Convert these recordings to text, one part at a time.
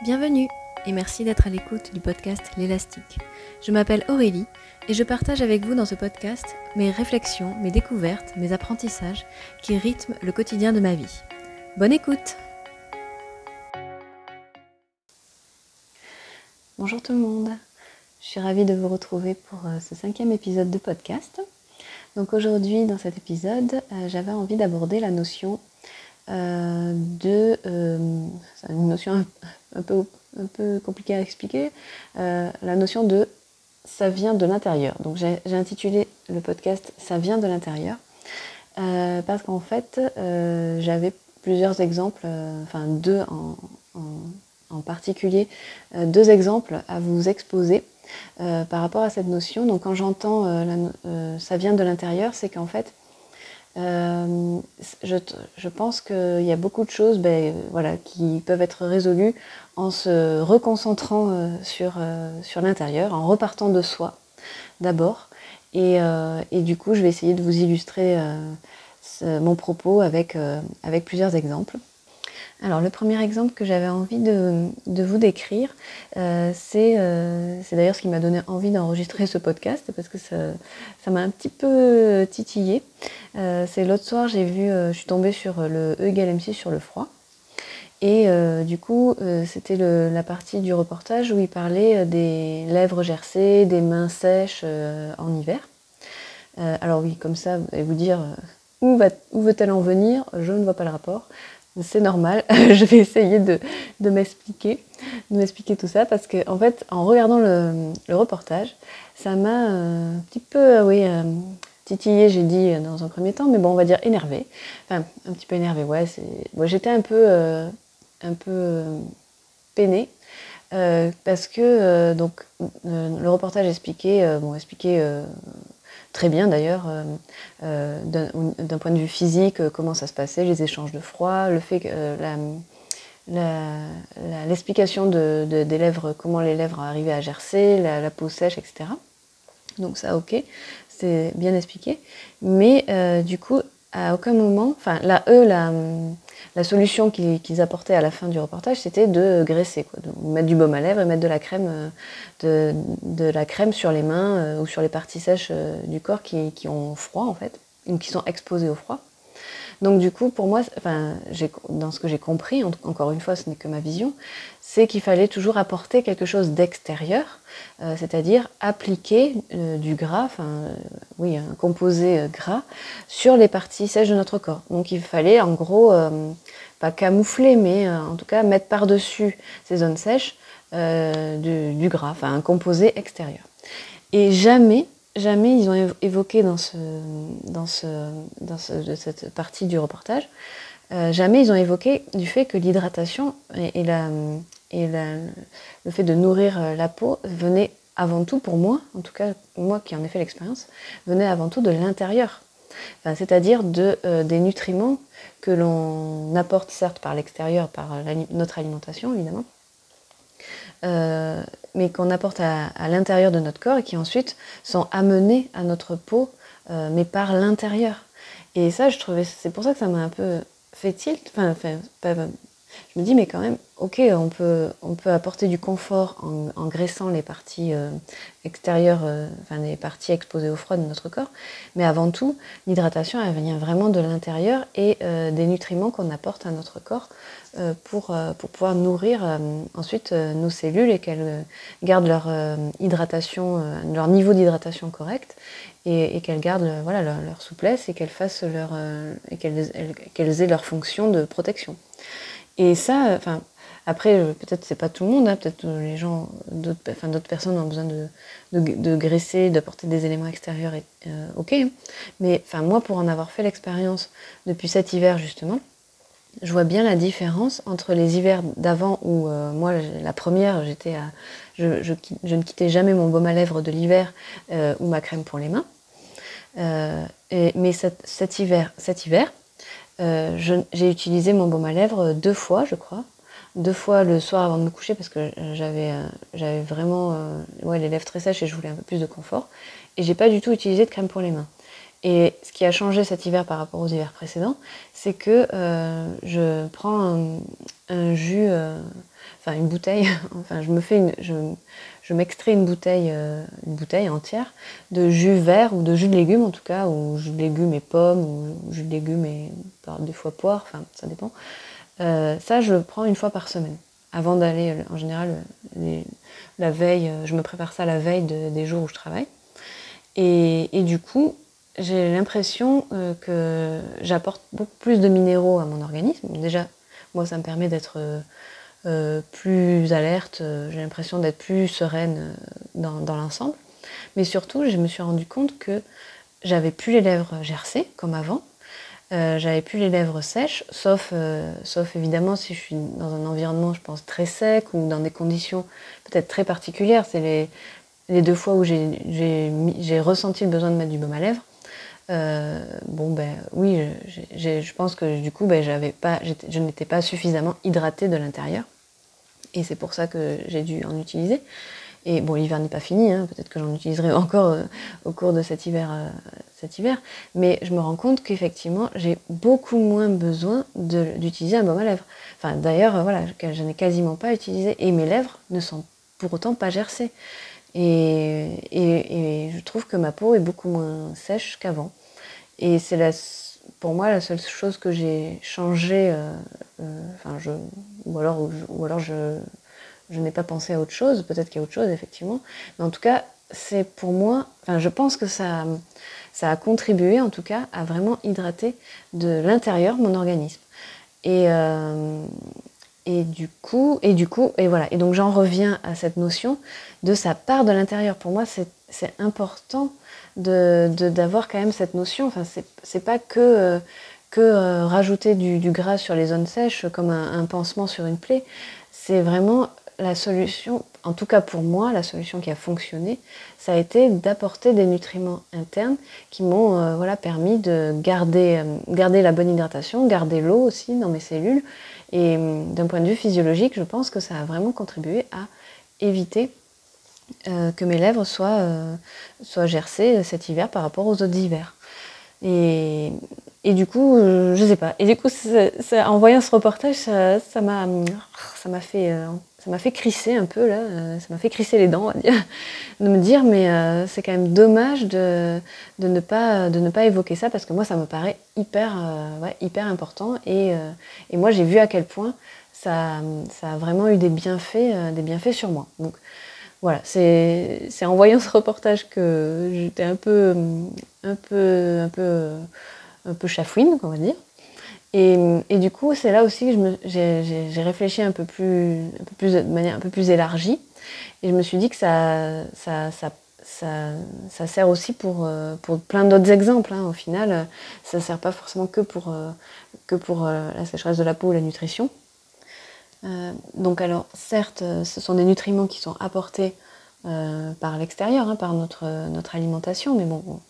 Bienvenue et merci d'être à l'écoute du podcast L'élastique. Je m'appelle Aurélie et je partage avec vous dans ce podcast mes réflexions, mes découvertes, mes apprentissages qui rythment le quotidien de ma vie. Bonne écoute Bonjour tout le monde, je suis ravie de vous retrouver pour euh, ce cinquième épisode de podcast. Donc aujourd'hui dans cet épisode, euh, j'avais envie d'aborder la notion euh, de... une notion un peu, compliqué à expliquer, euh, la notion de ça vient de l'intérieur. Donc j'ai intitulé le podcast Ça vient de l'intérieur euh, parce qu'en fait euh, j'avais plusieurs exemples, enfin deux en, particulier, deux exemples à vous exposer. par rapport à cette notion, donc quand j'entends ça vient de l'intérieur, c'est qu'en fait, euh, je, pense qu'il y a beaucoup de choses ben, voilà, qui peuvent être résolues en se reconcentrant euh, sur, euh, sur l'intérieur, en repartant de soi d'abord. Et, du coup, je vais essayer de vous illustrer mon propos avec plusieurs exemples. Alors le premier exemple que j'avais envie de, vous décrire, euh, euh, c'est d'ailleurs ce qui m'a donné envie d'enregistrer ce podcast parce que ça m'a un petit peu titillé. Euh, c'est l'autre soir, j'ai vu, je suis tombée sur le E égale M6 sur le froid. Et du coup, c'était la partie du reportage où il parlait des lèvres gercées, des mains sèches en hiver. alors oui, comme ça, vous dire où, où veut-elle en venir? Je ne vois pas le rapport c'est normal. je vais essayer de, m'expliquer, de m'expliquer tout ça parce que en fait, en regardant le, reportage, ça m'a euh, un petit peu, euh, oui, euh, titillé, j'ai dit dans un premier temps, mais bon, on va dire énervé. Enfin, un petit peu énervé, ouais. j'étais un peu, un peu peinée. parce que donc le reportage expliquait, bon, expliquait très bien d'ailleurs, euh, euh, d'un point de vue physique, euh, comment ça se passait, les échanges de froid, le fait que l'explication de, des lèvres, comment les lèvres arrivaient à gercer, la, peau sèche, etc. Donc ça, ok, c'est bien expliqué. Mais du coup, à aucun moment, enfin là, eux, la, la solution qu'ils apportaient à la fin du reportage, c'était de graisser, mettre du baume à lèvres et mettre de la crème, euh, sur les mains euh, ou sur les parties sèches euh, du corps qui, qui, ont froid en fait, ou qui sont exposées au froid. Donc du coup, pour moi, enfin, dans ce que j'ai compris, encore une fois, ce n'est que ma vision, c'est qu'il fallait toujours apporter quelque chose d'extérieur, euh, c'est-à-dire appliquer euh, du gras, euh, oui, un composé gras, sur les parties sèches de notre corps. Donc il fallait en gros, pas camoufler, mais en tout cas mettre par-dessus ces zones sèches du, du gras, enfin un composé extérieur. Et jamais jamais ils ont évoqué dans, ce, dans, dans cette partie du reportage, euh, jamais ils ont évoqué du fait que l'hydratation et le fait de nourrir euh, la peau venait avant tout pour moi, en tout cas moi qui en ai fait l'expérience, venait avant tout de l'intérieur. C'est-à-dire de, euh, des nutriments que l'on apporte certes par l'extérieur, par notre alimentation évidemment, euh, mais qu'on apporte à, l'intérieur de notre corps et qui ensuite sont amenés à notre peau, euh, mais par l'intérieur. Et ça, je trouvais, c'est pour ça que ça m'a un peu fait tilt. Enfin, je me dis, mais quand même, ok, on peut, on peut apporter du confort en, graissant les parties euh, extérieures, enfin les parties exposées au froid de notre corps, mais avant tout, l'hydratation, elle vient vraiment de l'intérieur et des nutriments qu'on apporte à notre corps euh, pour, euh, pour pouvoir nourrir euh, ensuite nos cellules et qu'elles gardent leur hydratation, leur niveau d'hydratation correct et, qu'elles gardent voilà, leur, souplesse et qu'elles fassent leur et qu'elles aient leur fonction de protection. Et ça, enfin, après, peut-être c'est pas tout le monde, hein, peut-être les gens, d'autres enfin, personnes ont besoin de, de, graisser, d'apporter des éléments extérieurs, et, ok. Mais enfin, moi, pour en avoir fait l'expérience depuis cet hiver justement, je vois bien la différence entre les hivers d'avant où euh, moi la première j'étais je, ne quittais jamais mon baume à lèvres de l'hiver euh, ou ma crème pour les mains euh, mais cet, hiver cet hiver j'ai utilisé mon baume à lèvres deux fois je crois. Deux fois le soir avant de me coucher parce que j'avais j'avais vraiment ouais, les lèvres très sèches et je voulais un peu plus de confort. Et j'ai pas du tout utilisé de crème pour les mains. Et ce qui a changé cet hiver par rapport aux hivers précédents, c'est que euh, je prends un, jus, euh, enfin une bouteille, enfin je me fais une, je m'extrais une bouteille, euh, une bouteille entière de jus vert ou de jus de légumes en tout cas, ou jus de légumes et pommes, ou jus de légumes et des fois poire, enfin ça dépend. ça, je prends une fois par semaine. Avant d'aller, en général, la veille, je me prépare ça la veille des jours où je travaille. Et, du coup, j'ai l'impression euh, que j'apporte beaucoup plus de minéraux à mon organisme. Déjà, moi, ça me permet d'être euh, euh, plus alerte, j'ai l'impression d'être plus sereine dans, l'ensemble. Mais surtout, je me suis rendu compte que j'avais plus les lèvres gercées comme avant. j'avais plus les lèvres sèches, sauf, sauf évidemment si je suis dans un environnement, je pense, très sec ou dans des conditions peut-être très particulières. C'est les, les deux fois où j'ai ressenti le besoin de mettre du baume à lèvres. Euh, bon ben oui, je pense que du coup ben, je n'étais pas suffisamment hydratée de l'intérieur et c'est pour ça que j'ai dû en utiliser. Et bon, l'hiver n'est pas fini, hein, peut-être que j'en utiliserai encore euh, au cours de cet hiver, euh, cet hiver, mais je me rends compte qu'effectivement j'ai beaucoup moins besoin d'utiliser un baume à lèvres. Enfin d'ailleurs, voilà, je n'ai quasiment pas utilisé et mes lèvres ne sont pour autant pas gercées. Et, je trouve que ma peau est beaucoup moins sèche qu'avant. Et c'est pour moi la seule chose que j'ai changé, euh, euh, enfin je, ou alors, alors je, je n'ai pas pensé à autre chose, peut-être qu'il y a autre chose effectivement, mais en tout cas c'est pour moi, enfin je pense que ça, ça a contribué en tout cas à vraiment hydrater de l'intérieur mon organisme. Et, euh, et du coup, et du coup, et voilà. Et donc j'en reviens à cette notion de sa part de l'intérieur. Pour moi, c'est important de d'avoir quand même cette notion. Enfin, c'est pas que euh, que euh, rajouter du, gras sur les zones sèches comme un, pansement sur une plaie. C'est vraiment la solution, en tout cas pour moi, la solution qui a fonctionné, ça a été d'apporter des nutriments internes qui m'ont euh, voilà, permis de garder, garder la bonne hydratation, garder l'eau aussi dans mes cellules et d'un point de vue physiologique, je pense que ça a vraiment contribué à éviter euh, que mes lèvres soient, euh, soient gercées cet hiver par rapport aux autres hivers. Et, et du coup, euh, je sais pas. Et du coup, en voyant ce reportage, ça m'a ça fait ça m'a fait crisser un peu là, ça m'a fait crisser les dents, on va dire, de me dire mais c'est quand même dommage de, de, ne pas de ne pas évoquer ça parce que moi ça me paraît hyper ouais, hyper important et, et moi j'ai vu à quel point ça, ça a vraiment eu des bienfaits des bienfaits sur moi. Donc voilà, c'est en voyant ce reportage que j'étais un peu, un peu, un peu, un peu chafouine, on va dire. Et, et du coup, c'est là aussi que j'ai réfléchi un peu plus, un peu plus de manière un peu plus élargie, et je me suis dit que ça, ça, ça, ça, ça sert aussi pour, pour plein d'autres exemples. Hein. Au final, ça ne sert pas forcément que pour, que pour la sécheresse de la peau ou la nutrition. Euh, donc alors certes, euh, ce sont des nutriments qui sont apportés euh, par l'extérieur, hein, par notre, notre alimentation, mais bon,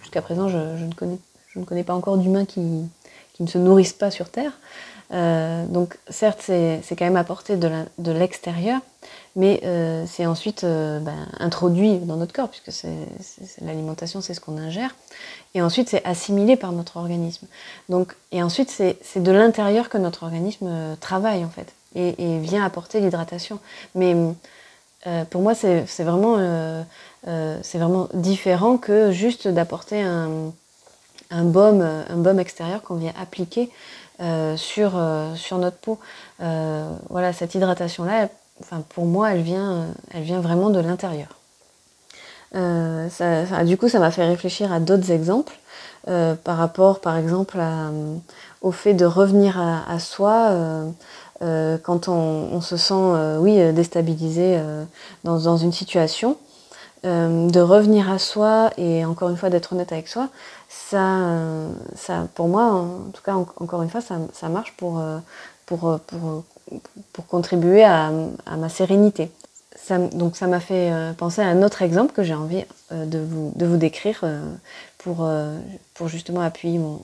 jusqu'à présent, je, ne connais, je ne connais pas encore d'humains qui, qui, ne se nourrissent pas sur Terre. donc certes, c'est quand même apporté de l'extérieur, mais c'est ensuite ben, introduit dans notre corps, puisque l'alimentation, c'est ce qu'on ingère, et ensuite c'est assimilé par notre organisme. Donc, et ensuite, c'est de l'intérieur que notre organisme travaille, en fait et, vient apporter l'hydratation. Mais euh, pour moi, c'est vraiment, euh, euh, vraiment différent que juste d'apporter un, baume, un baume extérieur qu'on vient appliquer sur, sur notre peau. voilà, cette hydratation-là, enfin, pour moi, elle vient, elle vient vraiment de l'intérieur. du coup, ça m'a fait réfléchir à d'autres exemples par rapport, par exemple, au fait de revenir à soi euh, quand on, se sent euh, oui, euh, déstabilisé dans, une situation, de revenir à soi et encore une fois d'être honnête avec soi, ça, ça, pour moi, en tout cas, encore une fois, ça, marche pour, pour, pour, pour contribuer à, ma sérénité. Donc ça m'a fait penser à un autre exemple que j'ai envie de, vous, de vous décrire pour, pour justement appuyer mon,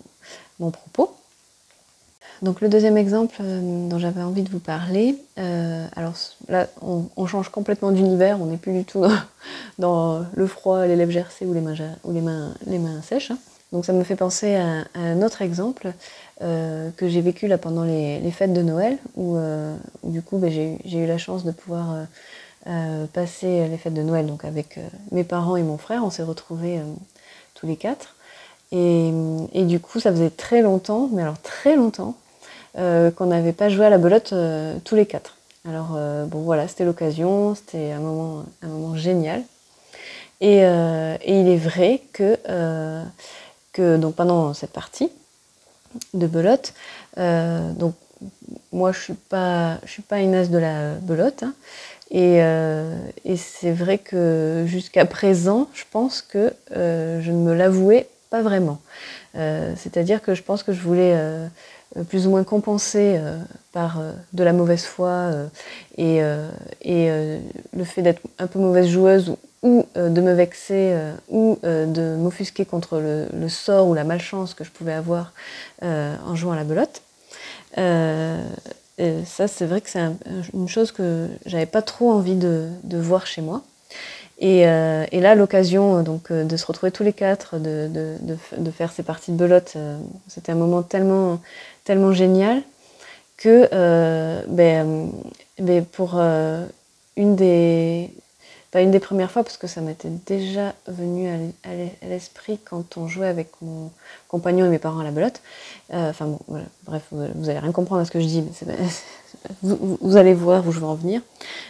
mon propos. Donc le deuxième exemple euh, dont j'avais envie de vous parler, euh, alors là on, change complètement d'univers, on n'est plus du tout dans, le froid, les lèvres gercées ou les mains, ou les mains, les mains sèches. Hein. Donc ça me fait penser à, un autre exemple euh, que j'ai vécu là pendant les, fêtes de Noël, où, du coup ben, j'ai eu la chance de pouvoir passer les fêtes de Noël donc avec mes parents et mon frère. On s'est retrouvés tous les quatre. Et, et, du coup, ça faisait très longtemps, mais alors très longtemps, qu'on n'avait pas joué à la belote tous les quatre. Alors bon voilà, c'était l'occasion, c'était un moment, un moment génial. Euh, et, il est vrai que, euh, que donc pendant cette partie de belote, euh, donc moi je suis pas je suis pas une as de la belote hein, et, et c'est vrai que jusqu'à présent je pense que je ne me l'avouais pas vraiment. C'est-à-dire que je pense que je voulais plus ou moins compenser par de la mauvaise foi et, le fait d'être un peu mauvaise joueuse ou euh, de me vexer euh, ou euh, de m'offusquer contre le, sort ou la malchance que je pouvais avoir en jouant à la belote. Ça, c'est vrai que c'est une chose que j'avais pas trop envie de, voir chez moi. Et, là, l'occasion donc de se retrouver tous les quatre, de faire ces parties de belote, c'était un moment tellement, tellement génial que ben, ben, pour une des, une des premières fois parce que ça m'était déjà venu à l'esprit quand on jouait avec mon compagnon et mes parents à la belote. Euh, enfin bon, bref, vous, allez rien comprendre à ce que je dis, mais vous, allez voir où je veux en venir.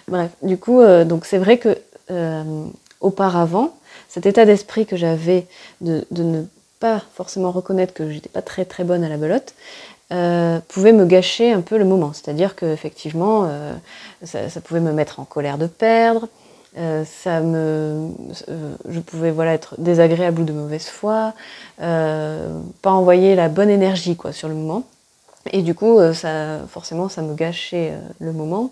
Bref, du coup, euh, donc c'est vrai que euh, auparavant, cet état d'esprit que j'avais de, ne pas forcément reconnaître que j'étais pas très très bonne à la belote, pouvait me gâcher un peu le moment. C'est-à-dire qu'effectivement, ça, ça, pouvait me mettre en colère de perdre, euh, ça me, euh, je pouvais voilà être désagréable ou de mauvaise foi, euh, pas envoyer la bonne énergie quoi sur le moment. Et du coup, ça, forcément, ça me gâchait le moment.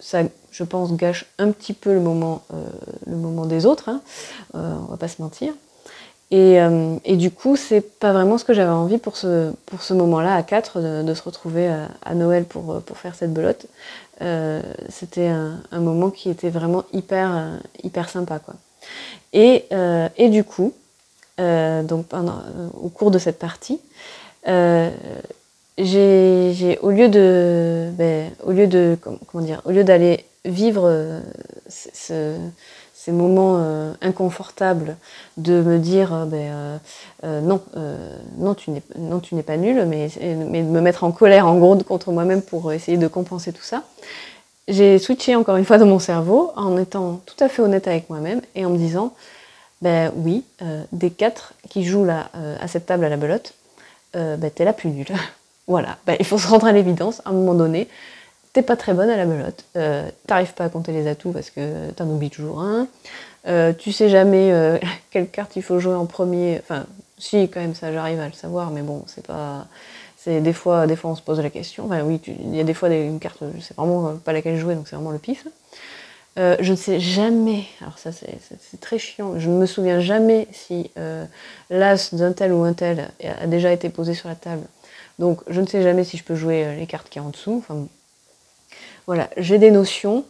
Ça, je pense, gâche un petit peu le moment, le moment des autres. Hein. on va pas se mentir. Et, et, du coup, c'est pas vraiment ce que j'avais envie pour ce, pour ce moment-là, à quatre, de, se retrouver à, Noël pour, pour faire cette belote. Euh, c'était un, moment qui était vraiment hyper, euh, hyper sympa. Quoi. Et, euh, et du coup, donc au cours de cette partie, j'ai, au lieu de, ben, au lieu de, comment dire, au lieu d'aller vivre ce, ces moments euh, inconfortables de me dire euh, ben, euh, non, non, tu n'es, non, tu n'es pas nul, mais, de me mettre en colère, en gros, contre moi-même pour essayer de compenser tout ça. J'ai switché encore une fois dans mon cerveau en étant tout à fait honnête avec moi-même et en me disant ben oui, des quatre qui jouent là à cette table à la belote, ben, t'es la plus nulle. voilà, ben, il faut se rendre à l'évidence à un moment donné pas très bonne à la belote, euh, t'arrives pas à compter les atouts parce que t'en oublies toujours un, euh, tu sais jamais euh, quelle carte il faut jouer en premier, enfin si quand même ça j'arrive à le savoir, mais bon c'est pas, c'est des fois, des fois on se pose la question, enfin oui il y a des fois une carte je sais vraiment pas laquelle jouer donc c'est vraiment le pif. je ne sais jamais, alors ça c'est très chiant, je ne me souviens jamais si l'as d'un tel ou un tel a déjà été posé sur la table. Donc je ne sais jamais si je peux jouer les cartes qui y en dessous. Enfin, voilà, j'ai des notions,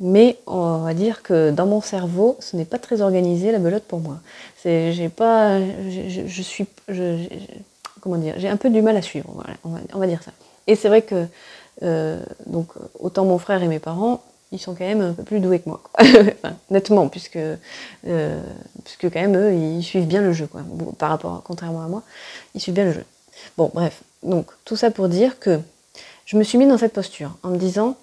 mais on va dire que dans mon cerveau, ce n'est pas très organisé la belote pour moi. C'est, j'ai pas, je, suis, comment dire, j'ai un peu du mal à suivre. Voilà, on, va, dire ça. Et c'est vrai que euh, donc autant mon frère et mes parents, ils sont quand même un peu plus doués que moi, nettement, puisque euh, puisque quand même eux, ils suivent bien le jeu, par rapport, contrairement à moi, ils suivent bien le jeu. Bon, bref, donc tout ça pour dire que je me suis mis dans cette posture en me disant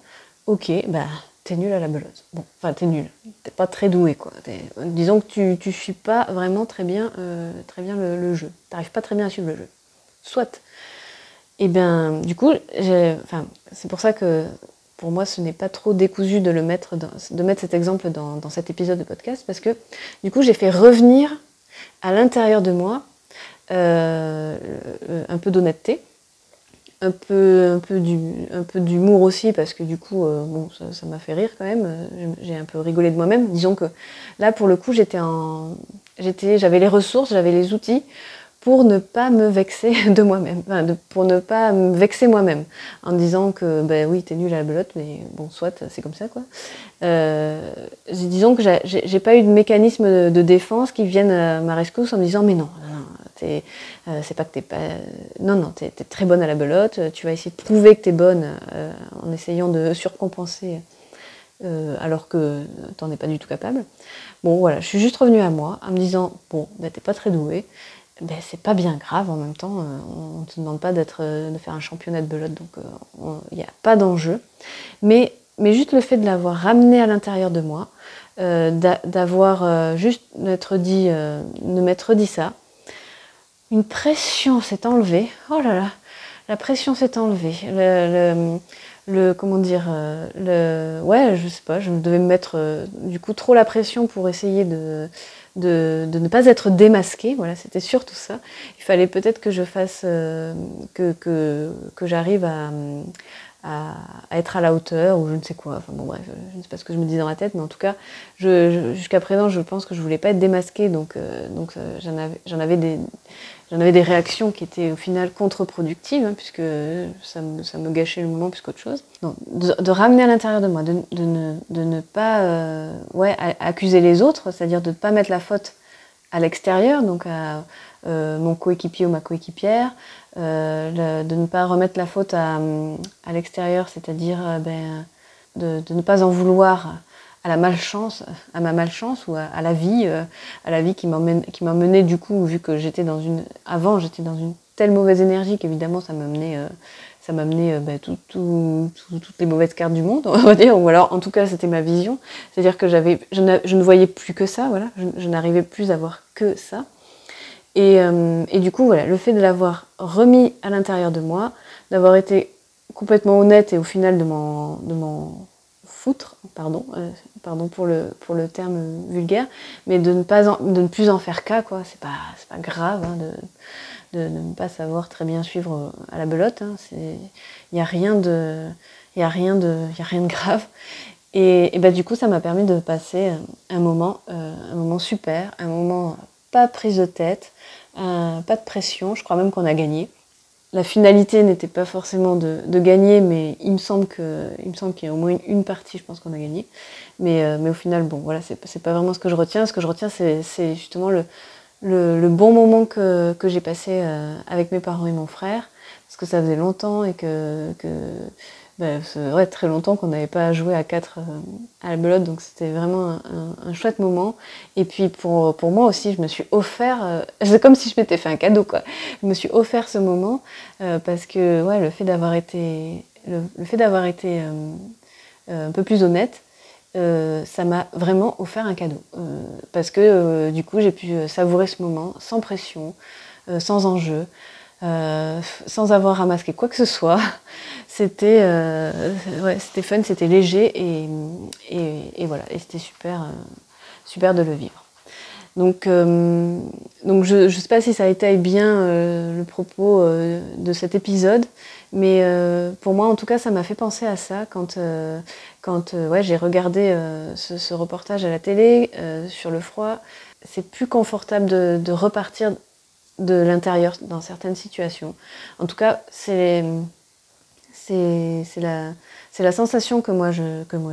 ok, bah, t'es nul à la belote. Bon, enfin, t'es nul. T'es pas très doué, quoi. Disons que tu, tu suis pas vraiment très bien, euh, très bien le, jeu. T'arrives pas très bien à suivre le jeu. Soit. Et eh bien, du coup, enfin, c'est pour ça que pour moi, ce n'est pas trop décousu de le mettre, de mettre cet exemple dans, cet épisode de podcast, parce que du coup, j'ai fait revenir à l'intérieur de moi euh, un peu d'honnêteté, un peu, d'humour aussi, parce que du coup, euh, ça, m'a fait rire quand même. J'ai un peu rigolé de moi-même. Disons que là, pour le coup, j'étais en, j'avais les ressources, j'avais les outils pour ne pas me vexer de moi-même, pour ne pas me vexer moi-même, en disant que, ben oui, t'es nul à la belote, mais bon, soit, c'est comme ça, quoi. Euh, disons que j'ai, pas eu de mécanisme de, défense qui vienne à ma rescousse en me disant, mais non, non c'est pas que t'es pas. Non, non, t'es es très bonne à la belote. Tu vas essayer de prouver que t'es bonne en essayant de surcompenser alors que t'en es pas du tout capable. Bon, voilà, je suis juste revenue à moi en me disant bon, ben, t'es pas très douée ben, c'est pas bien grave en même temps. Euh, on ne te demande pas d'être, euh, de faire un championnat de belote, donc il euh, n'y a pas d'enjeu. Mais, mais juste le fait de l'avoir ramené à l'intérieur de moi, d'avoir juste m'être dit, de m'être dit ça, une pression s'est enlevée. Oh là là, la pression s'est enlevée. Le, le, comment dire, le, ouais, je sais pas, je devais me mettre du coup trop la pression pour essayer de de, ne pas être démasqué. Voilà, c'était surtout ça. Il fallait peut-être que je fasse, euh, que, que, que j'arrive à, à, être à la hauteur ou je ne sais quoi. Enfin bon, bref, je ne sais pas ce que je me dis dans la tête, mais en tout cas, jusqu'à présent, je pense que je voulais pas être démasquée, donc, euh, euh, j'en avais, des réactions qui étaient au final contre-productives, hein, puisque ça me, gâchait le moment plus qu'autre chose. de, ramener à l'intérieur de moi, de, ne, ne, pas euh, accuser les autres, c'est-à-dire de ne pas mettre la faute à l'extérieur, donc à mon coéquipier ou ma coéquipière, euh, de ne pas remettre la faute à, à l'extérieur, c'est-à-dire ben, de, ne pas en vouloir à la malchance, à ma malchance ou à, la vie, euh, à la vie qui m'a mené du coup, vu que j'étais dans une, avant j'étais dans une telle mauvaise énergie qu'évidemment ça m'a mené, euh, ça euh, bah, toutes les mauvaises cartes du monde, on va dire, ou alors en tout cas c'était ma vision, c'est-à-dire que j'avais, je, ne voyais plus que ça, voilà, je, n'arrivais plus à voir que ça. Et, et, du coup, voilà, le fait de l'avoir remis à l'intérieur de moi, d'avoir été complètement honnête et au final de m'en foutre, pardon, euh, pardon pour le, pour le terme vulgaire, mais de ne, pas de ne plus en faire cas, quoi. C'est pas, pas grave hein, de, de, ne pas savoir très bien suivre à la belote. Il hein. n'y a rien de. A, de, a rien de grave. Et, bah, du coup, ça m'a permis de passer un moment, euh, un moment super, un moment pas prise de tête, pas de pression. Je crois même qu'on a gagné la finalité n'était pas forcément de, gagner, mais il me semble que, il qu'il y a au moins une, partie, je pense qu'on a gagné. Mais, euh, au final, bon, voilà, c'est pas vraiment ce que je retiens. Ce que je retiens, c'est justement le, bon moment que, j'ai passé euh, avec mes parents et mon frère, parce que ça faisait longtemps et que bah, c'est vrai très longtemps qu'on n'avait pas joué à quatre euh, à la belote, donc c'était vraiment un, chouette moment. Et puis pour, pour moi aussi, je me suis offert, euh, c'est comme si je m'étais fait un cadeau quoi. Je me suis offert ce moment euh, parce que ouais, le fait d'avoir été, le, fait d'avoir été un peu plus honnête, ça m'a vraiment offert un cadeau. parce que du coup, j'ai pu savourer ce moment sans pression, sans enjeu. Euh, sans avoir à masquer quoi que ce soit. C'était euh, ouais, fun, c'était léger et, et, voilà, et c'était super, euh, super de le vivre. Donc, donc je ne sais pas si ça été bien le propos de cet épisode, mais pour moi, en tout cas, ça m'a fait penser à ça quand, quand ouais, j'ai regardé ce, ce, reportage à la télé sur le froid. C'est plus confortable de, de repartir de l'intérieur dans certaines situations. En tout cas, c'est la, la sensation que moi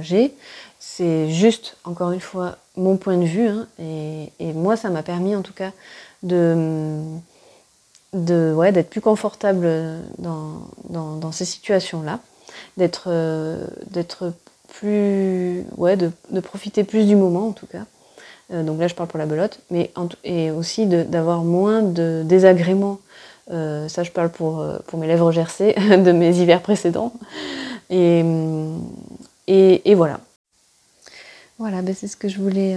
j'ai. C'est juste, encore une fois, mon point de vue. Hein, et, moi, ça m'a permis en tout cas de, de ouais, d'être plus confortable dans, dans, ces situations-là, d'être d'être plus ouais, de, de profiter plus du moment en tout cas. Euh, donc là je parle pour la belote, mais et aussi d'avoir moins de désagréments. Euh, ça je parle pour, euh, pour mes lèvres gercées de mes hivers précédents. Et, et, voilà. Voilà, ben c'est ce que je voulais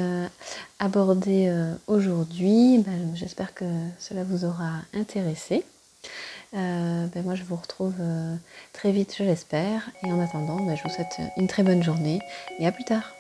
aborder aujourd'hui. Ben, j'espère que cela vous aura intéressé. ben moi, je vous retrouve très vite, je l'espère. Et en attendant, ben, je vous souhaite une très bonne journée et à plus tard.